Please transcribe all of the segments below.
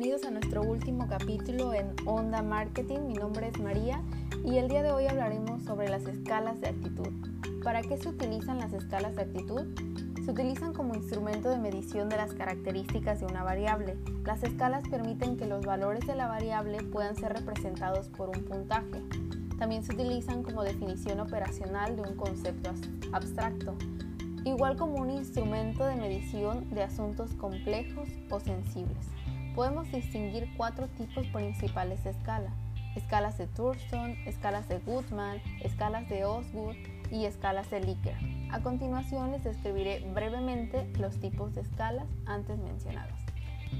bienvenidos a nuestro último capítulo en Onda Marketing. Mi nombre es María y el día de hoy hablaremos sobre las escalas de actitud. ¿Para qué se utilizan las escalas de actitud? Se utilizan como instrumento de medición de las características de una variable. Las escalas permiten que los valores de la variable puedan ser representados por un puntaje. También se utilizan como definición operacional de un concepto abstracto igual como un instrumento de medición de asuntos complejos o sensibles. Podemos distinguir cuatro tipos principales de escala. Escalas de Thurston, escalas de Goodman, escalas de Osgood y escalas de Likert. A continuación les describiré brevemente los tipos de escalas antes mencionados.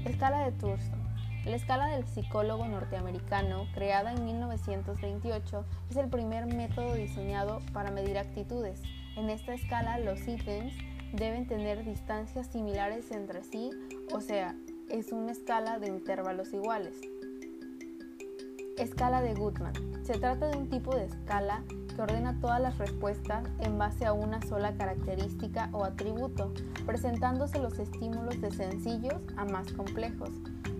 Escala de Thurston. La escala del psicólogo norteamericano, creada en 1928, es el primer método diseñado para medir actitudes. En esta escala los ítems deben tener distancias similares entre sí, o sea, es una escala de intervalos iguales. Escala de Goodman. Se trata de un tipo de escala que ordena todas las respuestas en base a una sola característica o atributo, presentándose los estímulos de sencillos a más complejos.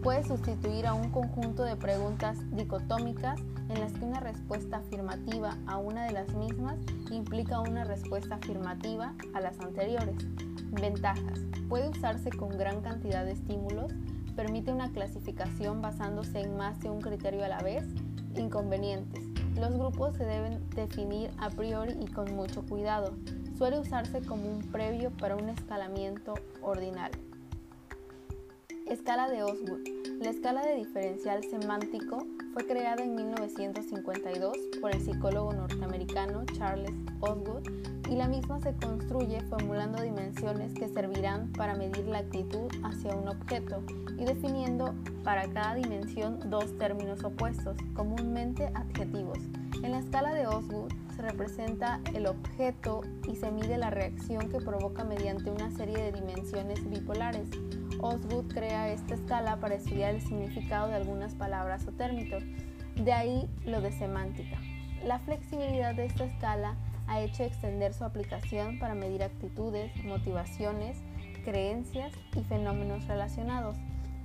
Puede sustituir a un conjunto de preguntas dicotómicas en las que una respuesta afirmativa a una de las mismas implica una respuesta afirmativa a las anteriores. Ventajas. Puede usarse con gran cantidad de estímulos, permite una clasificación basándose en más de un criterio a la vez. Inconvenientes. Los grupos se deben definir a priori y con mucho cuidado. Suele usarse como un previo para un escalamiento ordinal. Escala de Osgood. La escala de diferencial semántico fue creada en 1952 por el psicólogo norteamericano Charles Osgood y la misma se construye formulando dimensiones que servirán para medir la actitud hacia un objeto y definiendo para cada dimensión dos términos opuestos, comúnmente adjetivos. En la escala de Osgood se representa el objeto y se mide la reacción que provoca mediante una serie de dimensiones bipolares. Osgood crea esta escala para estudiar el significado de algunas palabras o términos, de ahí lo de semántica. La flexibilidad de esta escala ha hecho extender su aplicación para medir actitudes, motivaciones, creencias y fenómenos relacionados.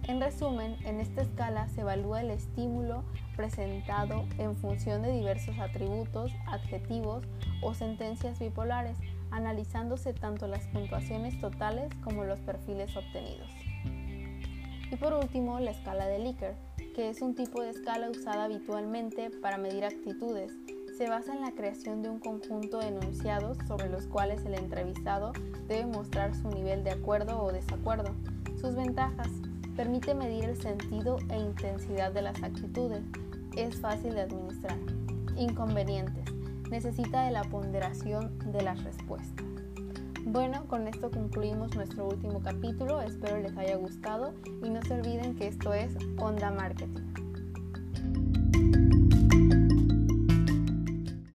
En resumen, en esta escala se evalúa el estímulo presentado en función de diversos atributos, adjetivos o sentencias bipolares, analizándose tanto las puntuaciones totales como los perfiles obtenidos. Y por último, la escala de Likert, que es un tipo de escala usada habitualmente para medir actitudes. Se basa en la creación de un conjunto de enunciados sobre los cuales el entrevistado debe mostrar su nivel de acuerdo o desacuerdo. Sus ventajas. Permite medir el sentido e intensidad de las actitudes. Es fácil de administrar. Inconvenientes. Necesita de la ponderación de las respuestas. Bueno, con esto concluimos nuestro último capítulo, espero les haya gustado y no se olviden que esto es Onda Marketing.